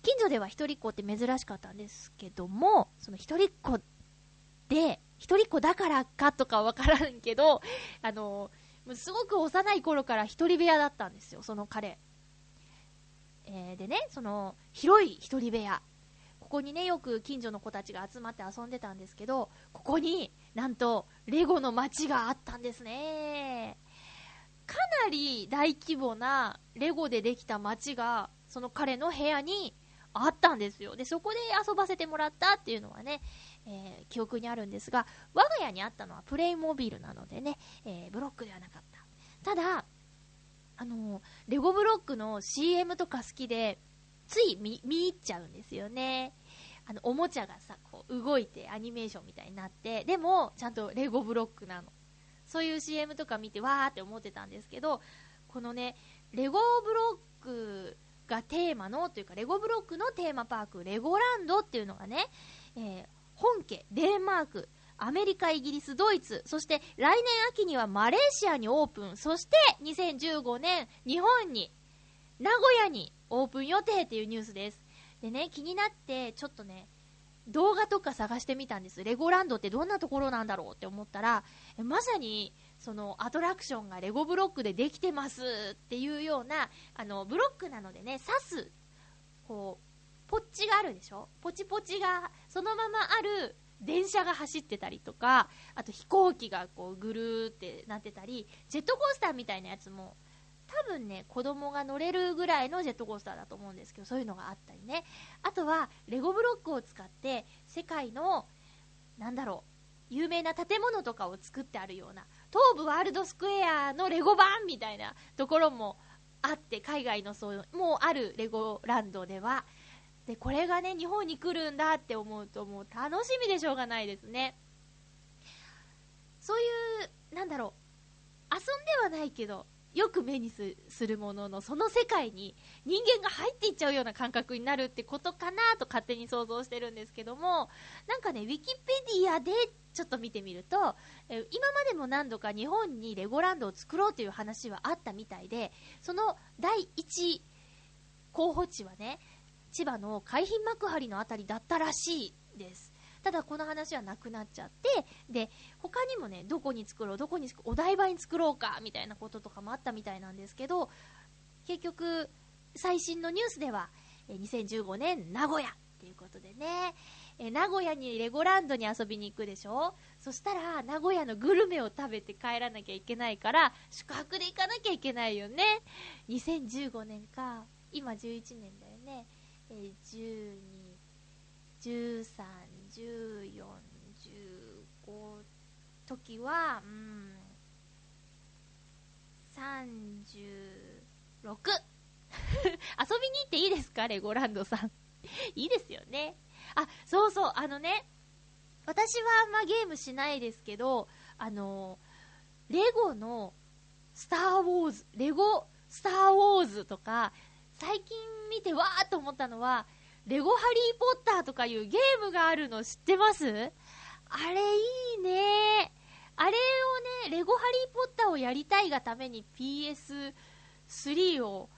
近所では一人っ子って珍しかったんですけども、その一人っ子で、一人っ子だからかとかわからんけど、あの、すごく幼い頃から一人部屋だったんですよ、その彼。えーでね、その、広い一人部屋。ここにね、よく近所の子たちが集まって遊んでたんですけど、ここになんとレゴの街があったんですね。かなり大規模なレゴでできた街が、その彼の部屋にあったんですよ。で、そこで遊ばせてもらったっていうのはね、えー記憶にあるんですが、我が家にあったのはプレイモビルなのでね、えーブロックではなかった。ただ、あのーレゴブロックの CM とか好きで、つい見入っちゃうんですよね。あの、おもちゃがさ、こう、動いてアニメーションみたいになって、でも、ちゃんとレゴブロックなの。そういう CM とか見て、わーって思ってたんですけど、このね、レゴブロックがテーマの、というか、レゴブロックのテーマパーク、レゴランドっていうのがね、えー本家、デンマーク、アメリカ、イギリス、ドイツ、そして来年秋にはマレーシアにオープン、そして2015年、日本に、名古屋にオープン予定っていうニュースです。でね、気になって、ちょっとね、動画とか探してみたんです。レゴランドってどんなところなんだろうって思ったら、まさに、そのアトラクションがレゴブロックでできてますっていうような、あの、ブロックなのでね、刺す、こう、ポッチがあるでしょ？ポチポチがそのままある電車が走ってたりとか、あと飛行機がこうぐるーってなってたり、ジェットコースターみたいなやつも、多分ね、子供が乗れるぐらいのジェットコースターだと思うんですけど、そういうのがあったりね。あとは、レゴブロックを使って、世界の、なんだろう、有名な建物とかを作ってあるような、東武ワールドスクエアのレゴ版みたいなところもあって、海外のそういう、もうあるレゴランドでは、で、これがね、日本に来るんだって思うと、もう楽しみでしょうがないですね。そういう、なんだろう、遊んではないけど、よく目にするものの、その世界に人間が入っていっちゃうような感覚になるってことかなと勝手に想像してるんですけども、なんかね、ウィキペディアでちょっと見てみると、え今までも何度か日本にレゴランドを作ろうという話はあったみたいで、その第一候補地はね、千葉の海浜幕張のあたりだったらしいです。ただこの話はなくなっちゃって、で、他にもね、どこに作ろう、どこにお台場に作ろうか、みたいなこととかもあったみたいなんですけど、結局、最新のニュースでは、2015年名古屋っていうことでね、え名古屋にレゴランドに遊びに行くでしょ？そしたら、名古屋のグルメを食べて帰らなきゃいけないから、宿泊で行かなきゃいけないよね。2015年か、今11年だよね。えー12、13、14、15時は、うん、36。遊びに行っていいですかレゴランドさん。いいですよね。あ、そうそう、あのね、私はあんまゲームしないですけど、あの、レゴのスター・ウォーズ、レゴスター・ウォーズとか、最近見てわーっと思ったのは、レゴハリー・ポッターとかいうゲームがあるの知ってます？あれいいねあれをね、レゴハリー・ポッターをやりたいがために PS3 を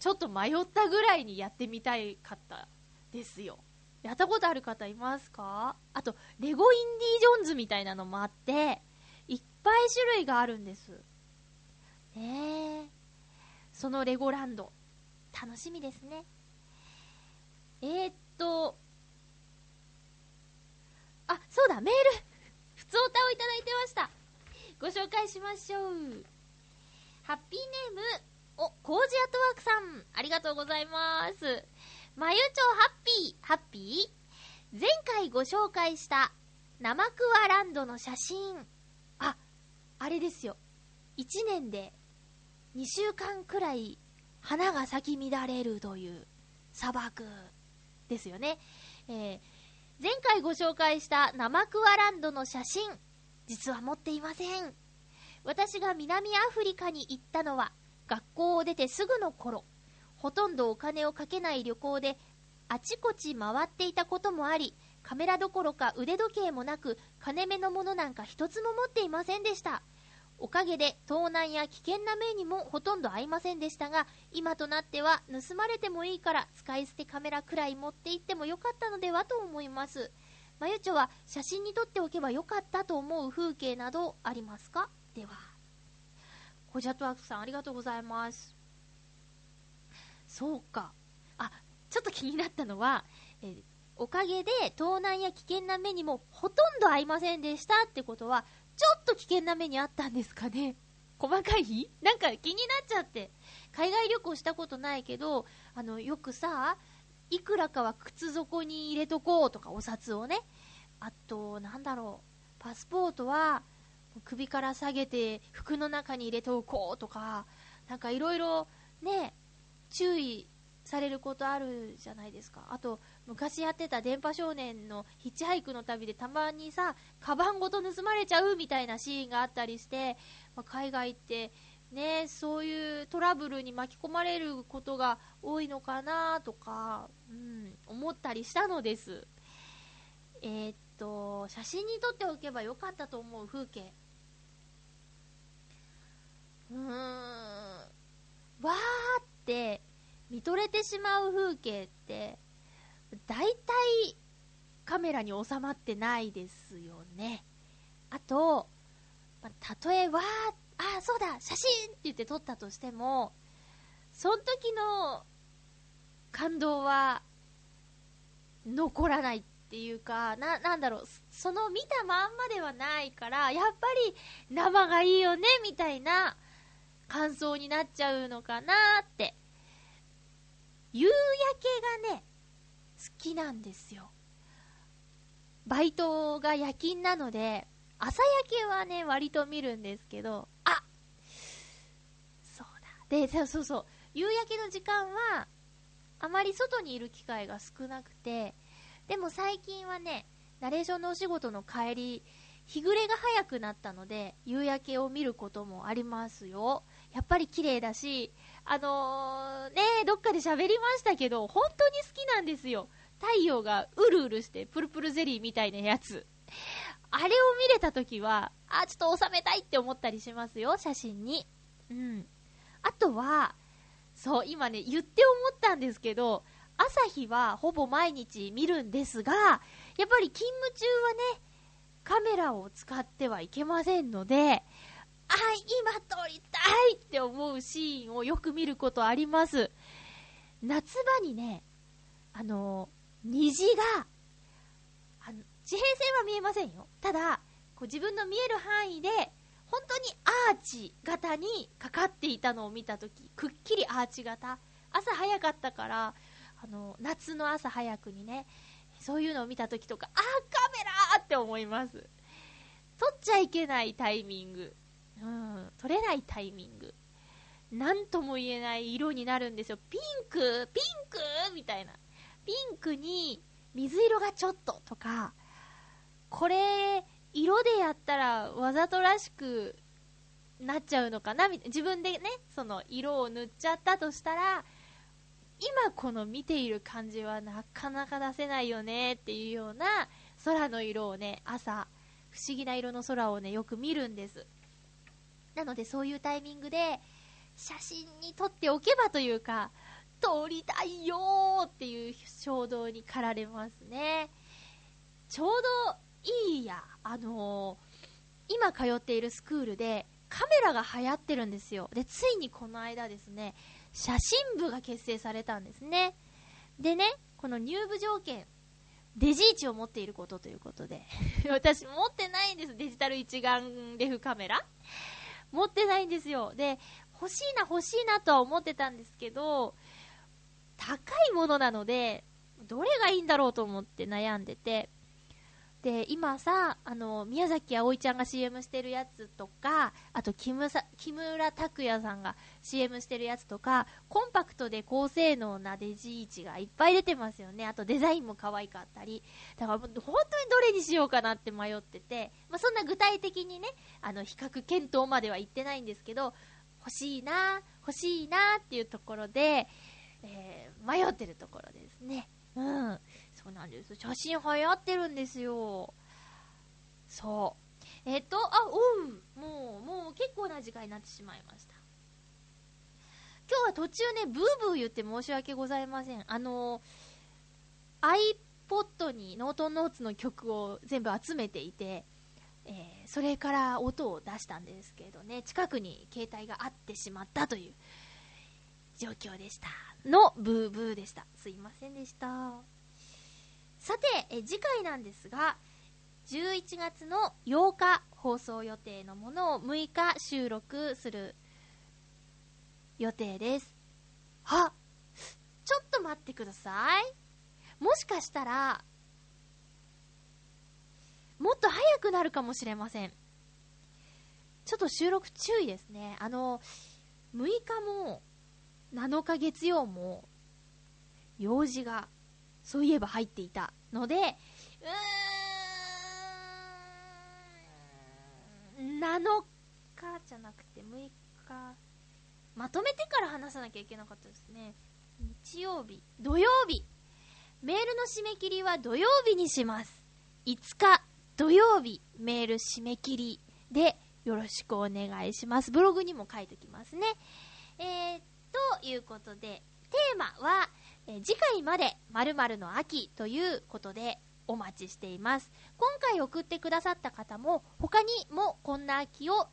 ちょっと迷ったぐらいにやってみたいかったですよ。やったことある方いますか？あと、レゴインディー・ジョーンズみたいなのもあって、いっぱい種類があるんです。ねえ。そのレゴランド、楽しみですね。えー、っと、あ、そうだ、メール 普通歌をいただいてました。ご紹介しましょう。ハッピーネーム、お、コージアットワークさん、ありがとうございます。まゆちょハッピー、ハッピー？前回ご紹介した生クワランドの写真。あ、あれですよ。1年で2週間くらい花が咲き乱れるという砂漠ですよね。えー前回ご紹介した生クワランドの写真、実は持っていません。私が南アフリカに行ったのは学校を出てすぐの頃。ほとんどお金をかけない旅行であちこち回っていたこともあり、カメラどころか腕時計もなく金目のものなんか一つも持っていませんでした。おかげで盗難や危険な目にもほとんど合いませんでしたが、今となっては盗まれてもいいから使い捨てカメラくらい持って行ってもよかったのではと思います。まゆちょは写真に撮っておけばよかったと思う風景などありますか？では。コジャトワークさんありがとうございます。そうか。あ、ちょっと気になったのは、えおかげで盗難や危険な目にもほとんど合いませんでしたってことは、ちょっと危険な目にあったんですかね細かいなんか気になっちゃって。海外旅行したことないけど、あの、よくさ、いくらかは靴底に入れとこうとか、お札をね。あと、なんだろう、パスポートは首から下げて服の中に入れておこうとか、なんかいろいろね、注意されることあるじゃないですか。あと、昔やってた電波少年のヒッチハイクの旅でたまにさ、カバンごと盗まれちゃうみたいなシーンがあったりして、まあ海外ってね、そういうトラブルに巻き込まれることが多いのかなとか、うん、思ったりしたのです。えーっと、写真に撮っておけばよかったと思う風景。うーん、わーって見とれてしまう風景って、大体カメラに収まってないですよね。あと、まあたえわ、あ、そうだ、写真って言って撮ったとしても、その時の感動は残らないっていうか、な、なんだろう、その見たまんまではないから、やっぱり生がいいよね、みたいな感想になっちゃうのかなって。夕焼けがね、きなんですよ。バイトが夜勤なので、朝焼けはね、割と見るんですけど、あそうだ。で、そうそうそう、夕焼けの時間は、あまり外にいる機会が少なくて、でも最近はね、ナレーションのお仕事の帰り、日暮れが早くなったので、夕焼けを見ることもありますよ。やっぱり綺麗だし、あのー、ねどっかで喋りましたけど、本当に好きなんですよ。太陽がうるうるして、プルプルゼリーみたいなやつ。あれを見れたときは、あ、ちょっと収めたいって思ったりしますよ、写真に。うん。あとは、そう、今ね、言って思ったんですけど、朝日はほぼ毎日見るんですが、やっぱり勤務中はね、カメラを使ってはいけませんので、あ、今撮りたいって思うシーンをよく見ることあります。夏場にね、あの、虹が、あの、地平線は見えませんよ。ただ、こう自分の見える範囲で、本当にアーチ型にかかっていたのを見たとき、くっきりアーチ型。朝早かったから、あの、夏の朝早くにね、そういうのを見たときとか、あー、カメラーって思います。撮っちゃいけないタイミング。うん、撮れないタイミング。なんとも言えない色になるんですよ。ピンクピンクみたいな。ピンクに水色がちょっととか、これ、色でやったらわざとらしくなっちゃうのかな？み自分でね、その色を塗っちゃったとしたら、今この見ている感じはなかなか出せないよねっていうような空の色をね、朝、不思議な色の空をね、よく見るんです。なのでそういうタイミングで、写真に撮っておけばというか、撮りたいよーっていう衝動に駆られますね。ちょうどいいや、あのー今通っているスクールでカメラが流行ってるんですよ。で、ついにこの間ですね、写真部が結成されたんですね。でね、この入部条件、デジ位置を持っていることということで、私持ってないんです、デジタル一眼レフカメラ。持ってないんですよ。で、欲しいな欲しいなとは思ってたんですけど、高いものなので、どれがいいんだろうと思って悩んでて、で、今さ、あの、宮崎あおいちゃんが CM してるやつとか、あと木村木村拓哉さんが CM してるやつとか、コンパクトで高性能なデジ位置がいっぱい出てますよね。あとデザインも可愛かったり。だから本当にどれにしようかなって迷ってて、まあ、そんな具体的にね、あの、比較検討までは言ってないんですけど、欲しいな、欲しいなっていうところで、えー迷ってるところですね。うん。そうなんです。写真流行ってるんですよ。そう。えっと、あ、おう。もう、もう結構な時間になってしまいました。今日は途中ね、ブーブー言って申し訳ございません。あの、iPod にノートノーツの曲を全部集めていて、えーそれから音を出したんですけどね、近くに携帯があってしまったという状況でした。のブーブーでした。すいませんでした。さて、え次回なんですが、11月の8日放送予定のものを6日収録する予定です。あちょっと待ってください。もしかしたら、もっと早くなるかもしれません。ちょっと収録注意ですね。あの、6日も7日月曜も用事がそういえば入っていたので、うーん、7日じゃなくて6日、まとめてから話さなきゃいけなかったですね。日曜日、土曜日、メールの締め切りは土曜日にします。5日土曜日メール締め切りでよろしくお願いします。ブログにも書いておきますね。えー、ということで、テーマは、え次回まで〇〇の秋ということでお待ちしています。今回送ってくださった方も他にもこんな秋を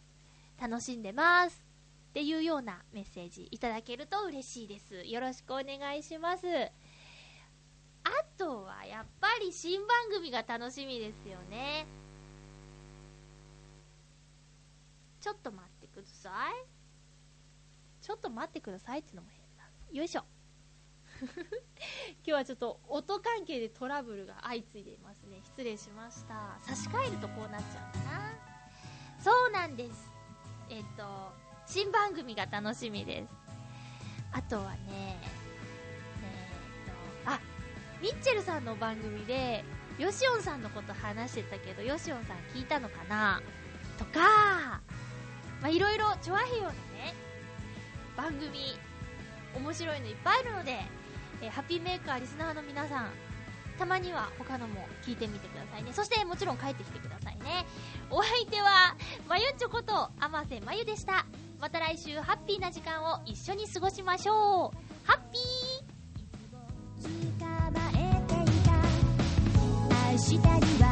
楽しんでますっていうようなメッセージいただけると嬉しいです。よろしくお願いします。あとはやっぱり新番組が楽しみですよね。ちょっと待ってください。ちょっと待ってくださいってのも変だ。よいしょ。今日はちょっと音関係でトラブルが相次いでいますね。失礼しました。差し替えるとこうなっちゃうんだな。そうなんです。えっ、と、新番組が楽しみです。あとはね、えっ、と、あ、ミッチェルさんの番組で、ヨシオンさんのこと話してたけど、ヨシオンさん聞いたのかな？とか、まあ、いろいろ、チョアヘヨの、番組、面白いのいっぱいあるので、えーハッピーメーカーリスナーの皆さん、たまには他のも聞いてみてくださいね。そしてもちろん帰ってきてくださいね。お相手は、まゆちょこと、あませまゆでした。また来週ハッピーな時間を一緒に過ごしましょう。ハッピー捕まえていた明日